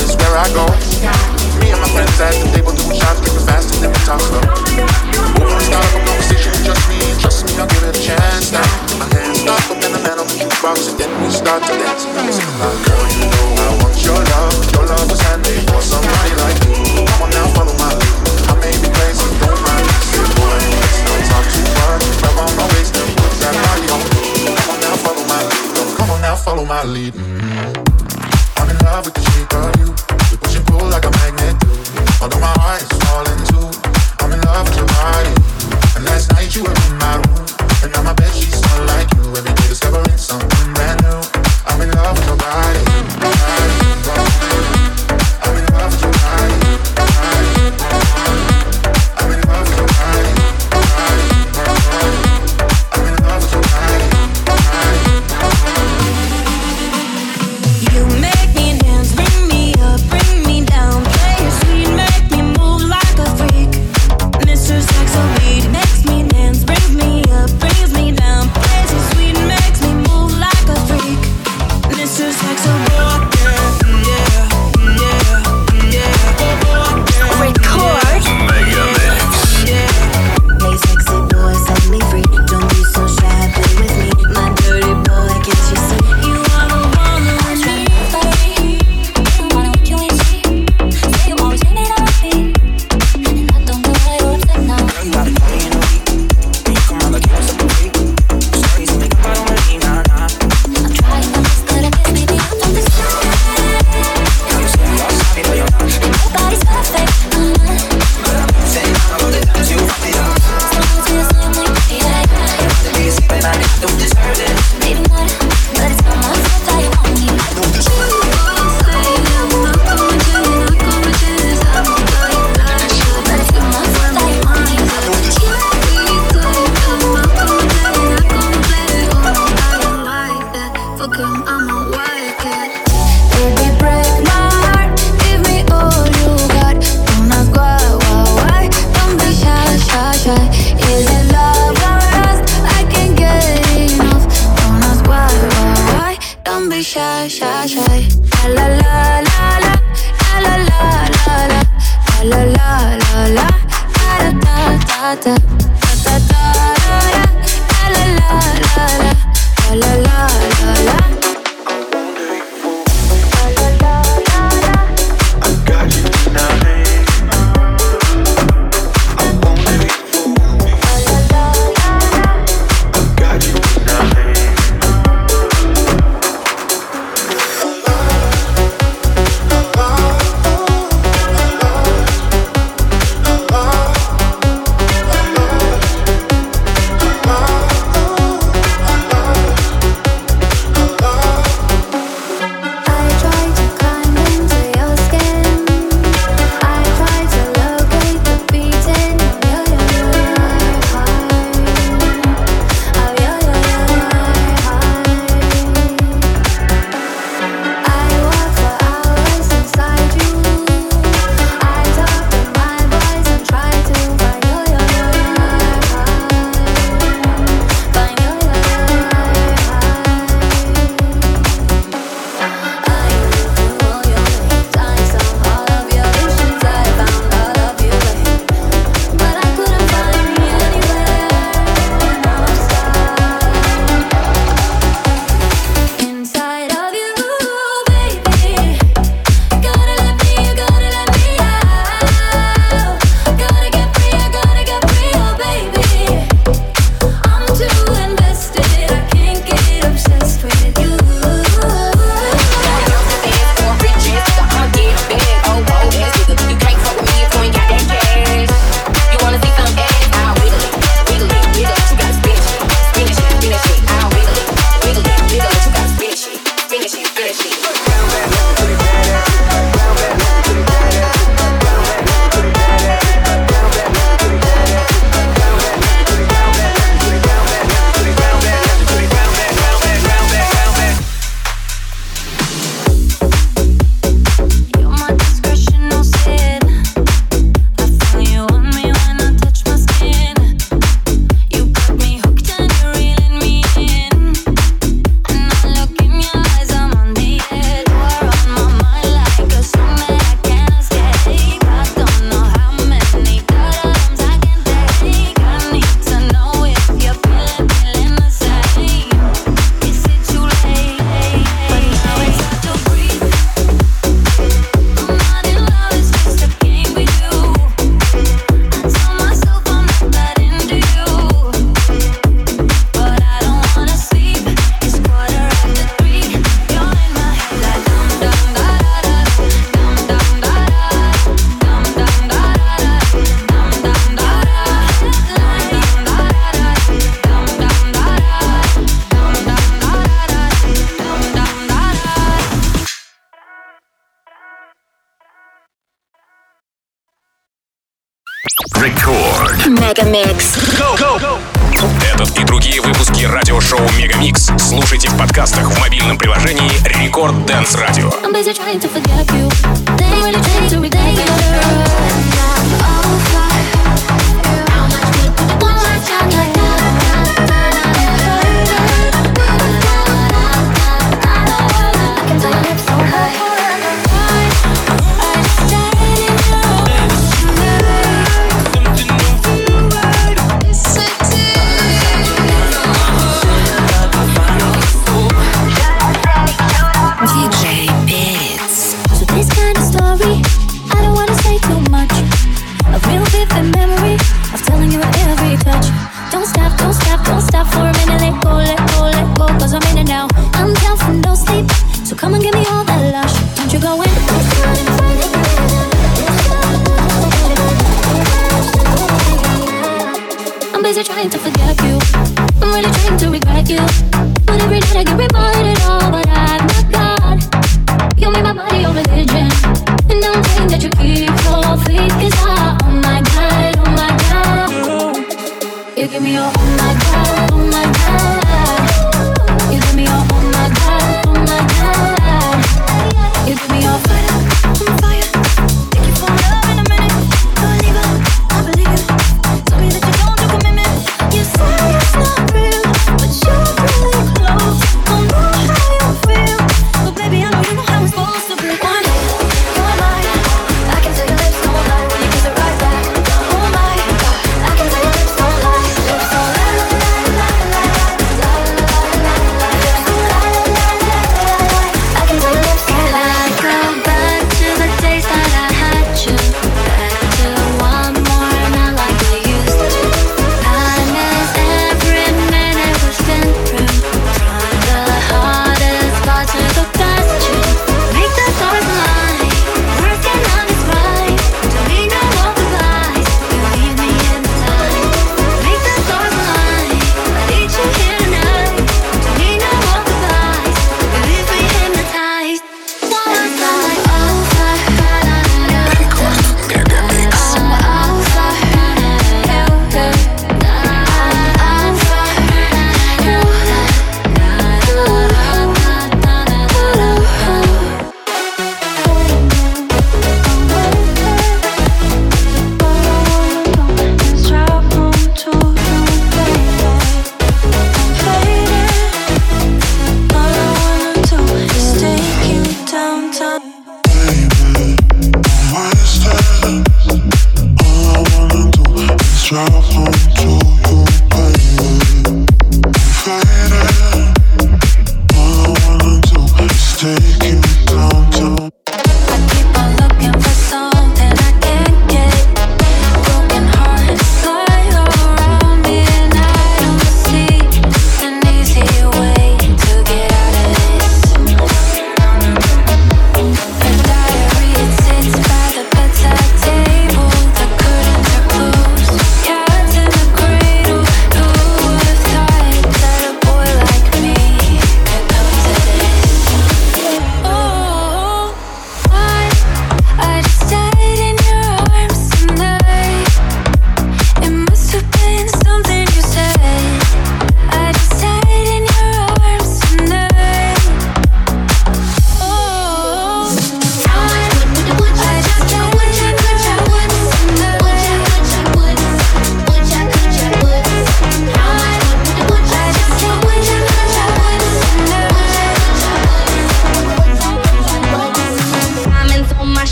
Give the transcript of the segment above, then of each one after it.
is where I go. Me and my friends at the table doing shots, drinking fast, and then we talk slow. Moving the start up a conversation with just me, trust me, I'll give it a chance now. My hands up, up in the man on the jukebox, and then we start to dance. Like, girl, you know I want your love. Your love was handmade for somebody like me. Come on now, follow my lead. I may be crazy, don't mind. Say, boy, let's not talk too much. Grab on my waist and put that body on me. Come on now, follow my lead. Come on now, follow my lead. Mm-hmm love with the shape of you. Pull like a magnet do. Although my I'm in love with your body. And last night you were in my room, and now my bed sheets smell like you. Every day discovering.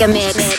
What we're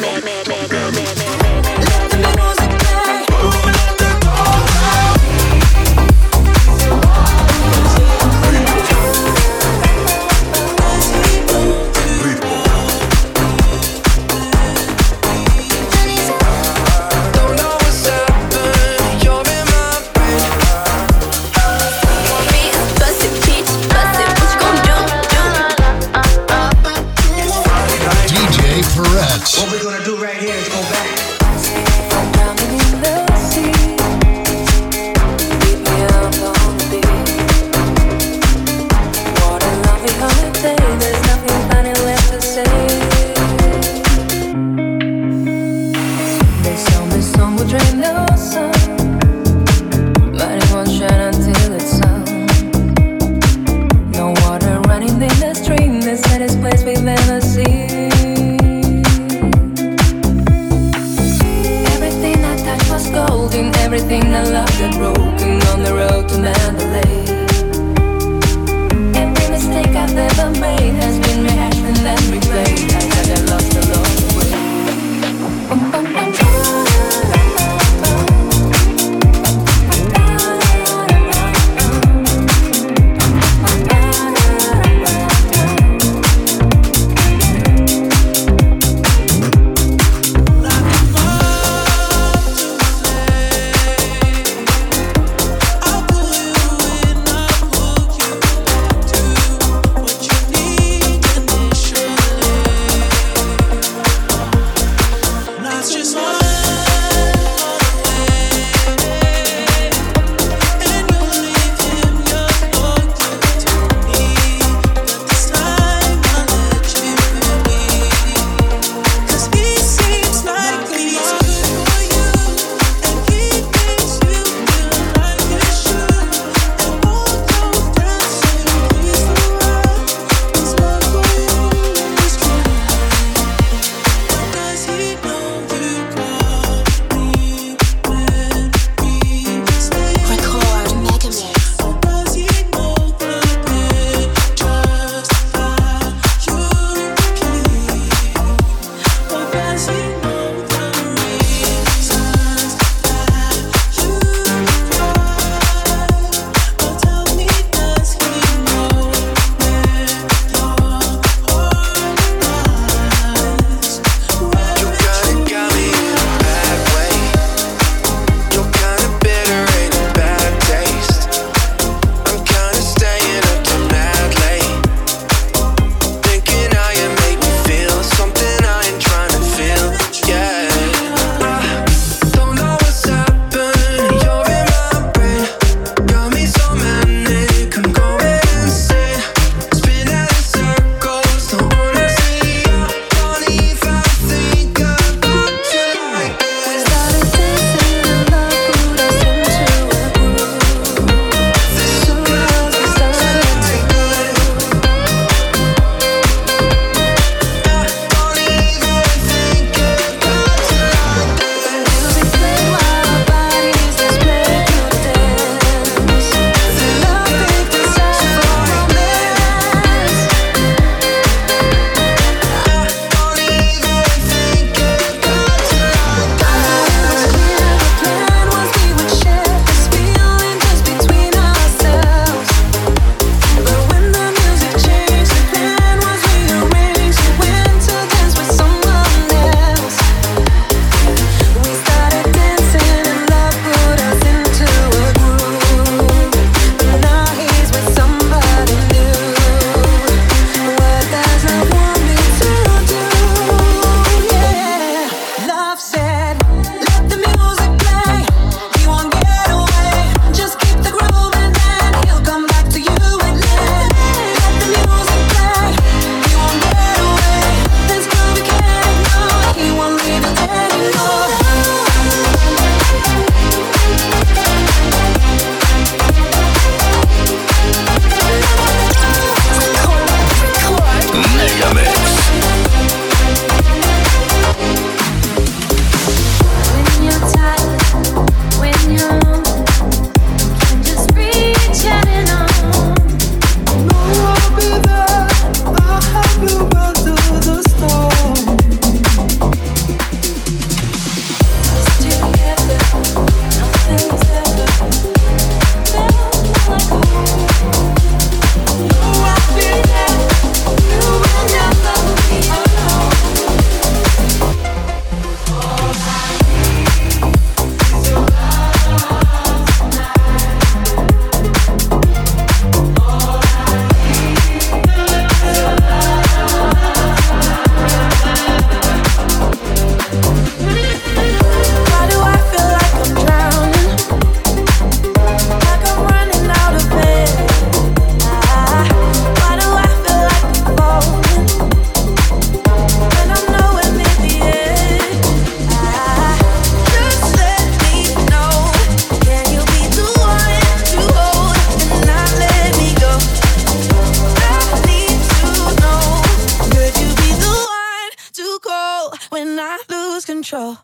I lose control.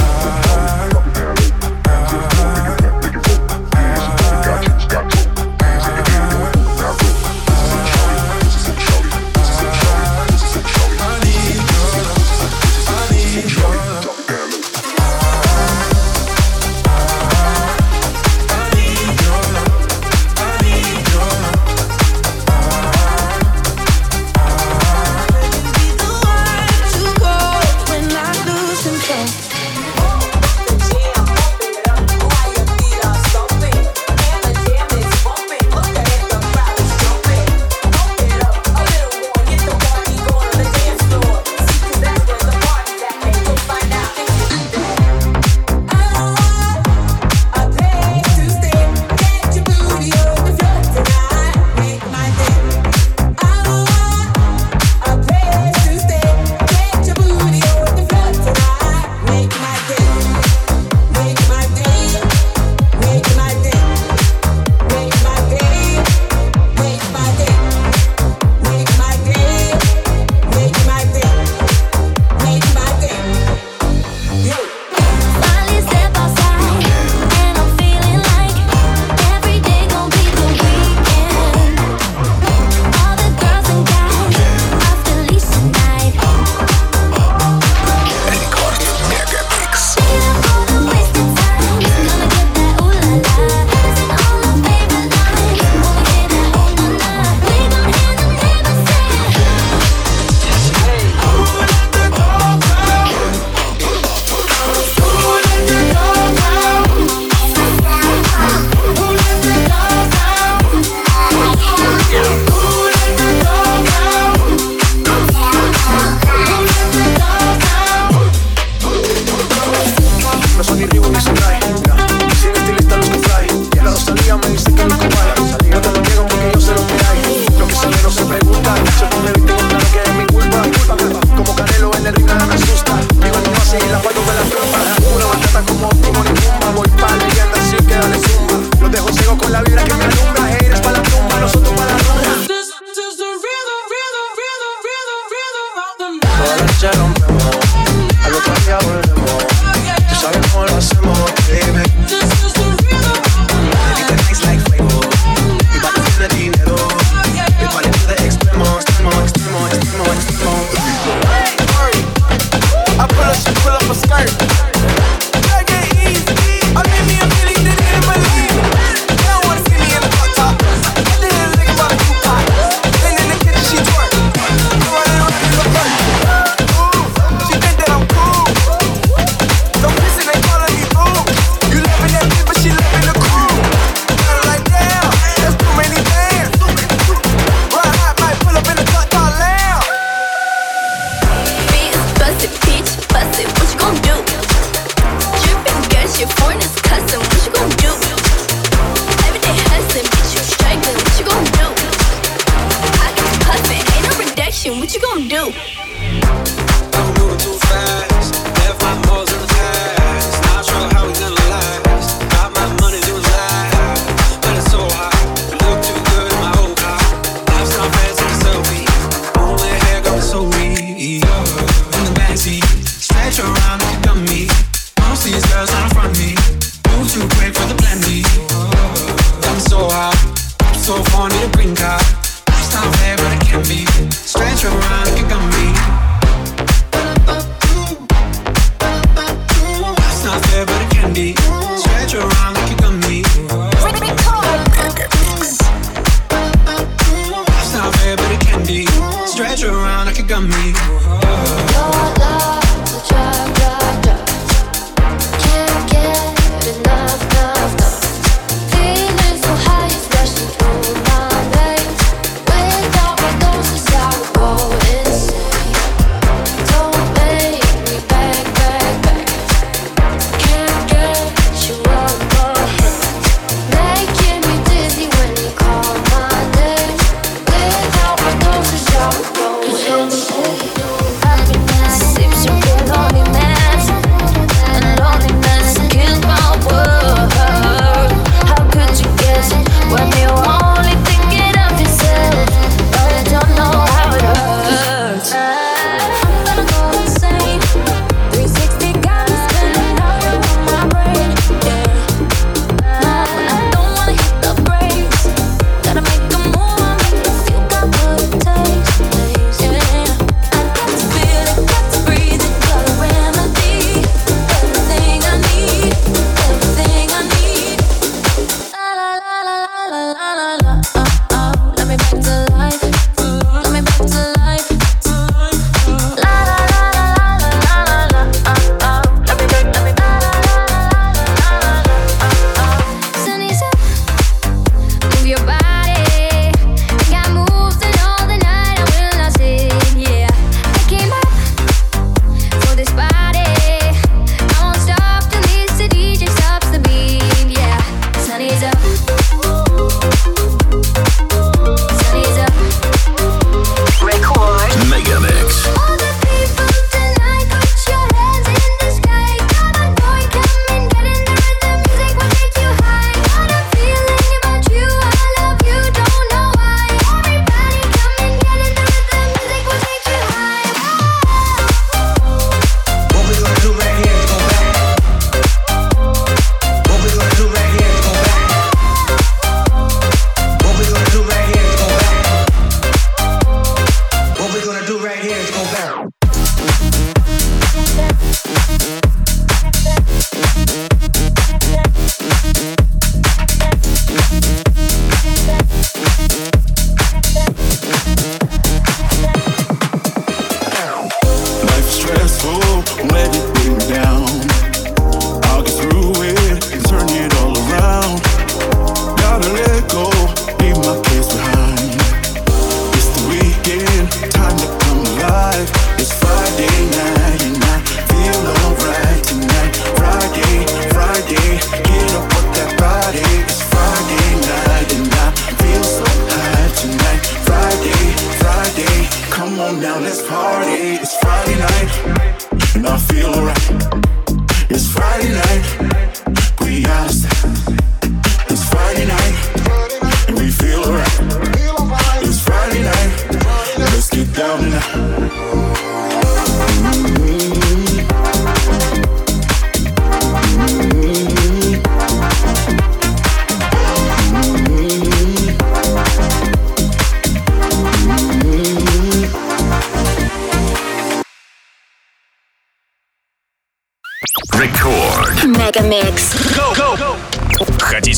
Uh, uh, uh,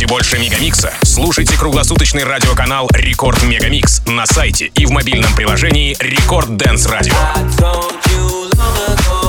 хотите больше Мегамикса? Слушайте круглосуточный радиоканал Рекорд Мегамикс на сайте и в мобильном приложении Рекорд Дэнс Радио. I told you long ago.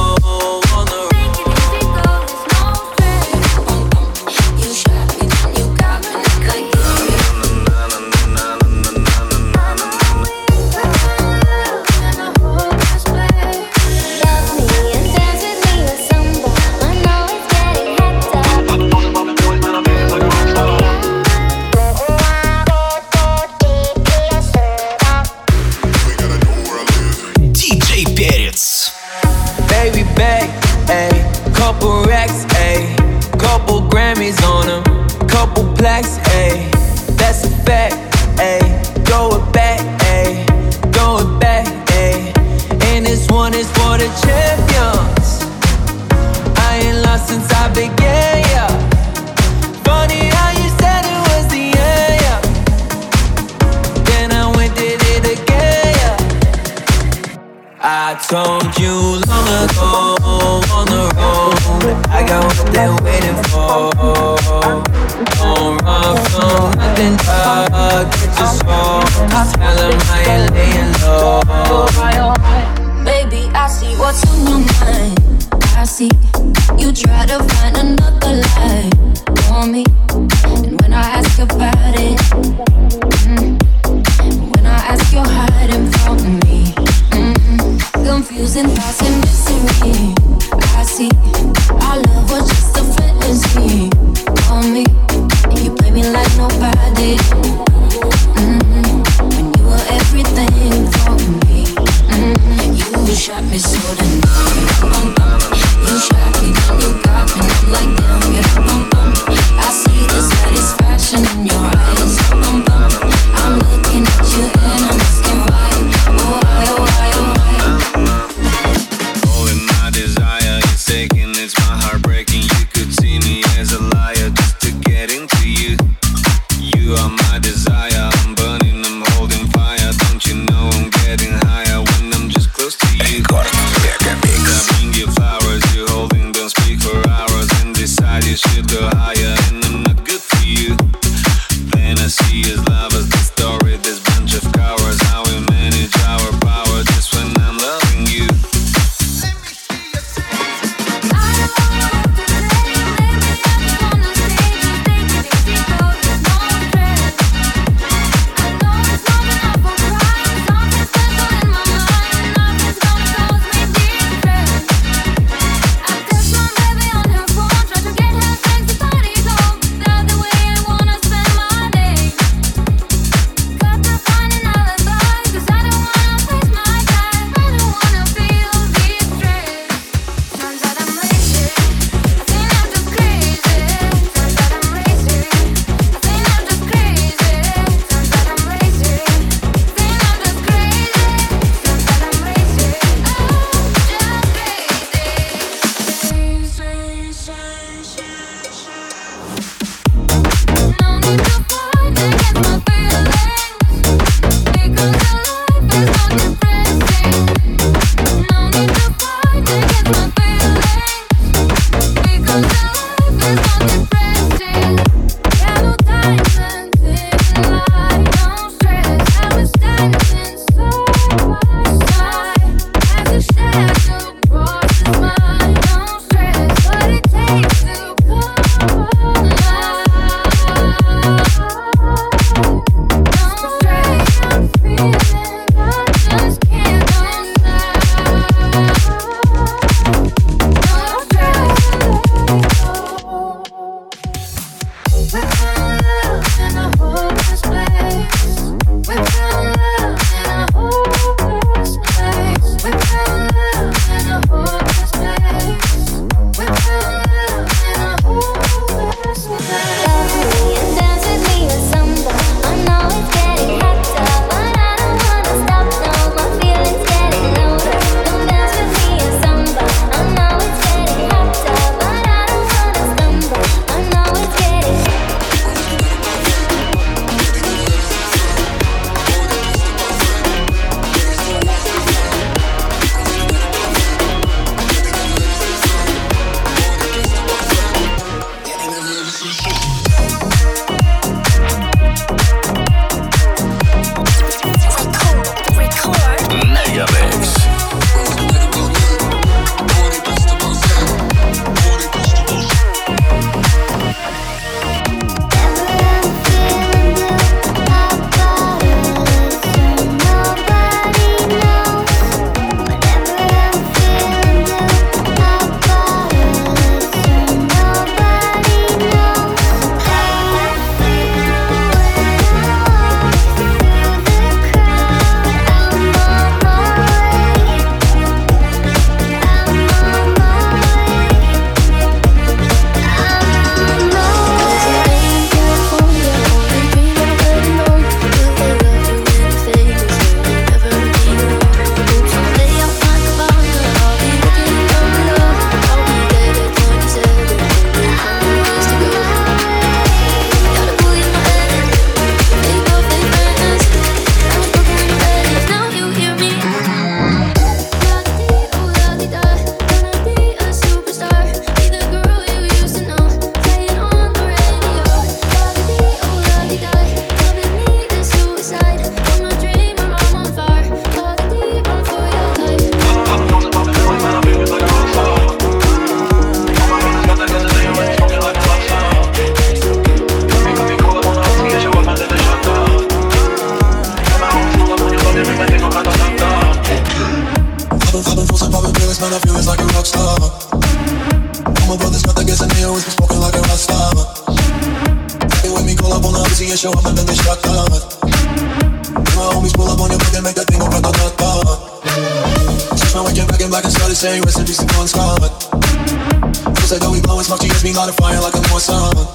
me got a fire like a North Summer.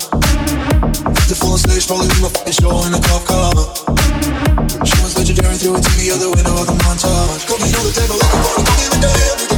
The full stage rolling in my fucking show in a cop car. She was legendary through a TV, other window of the montage. Cooking on the table like a bottle, don't give a damn.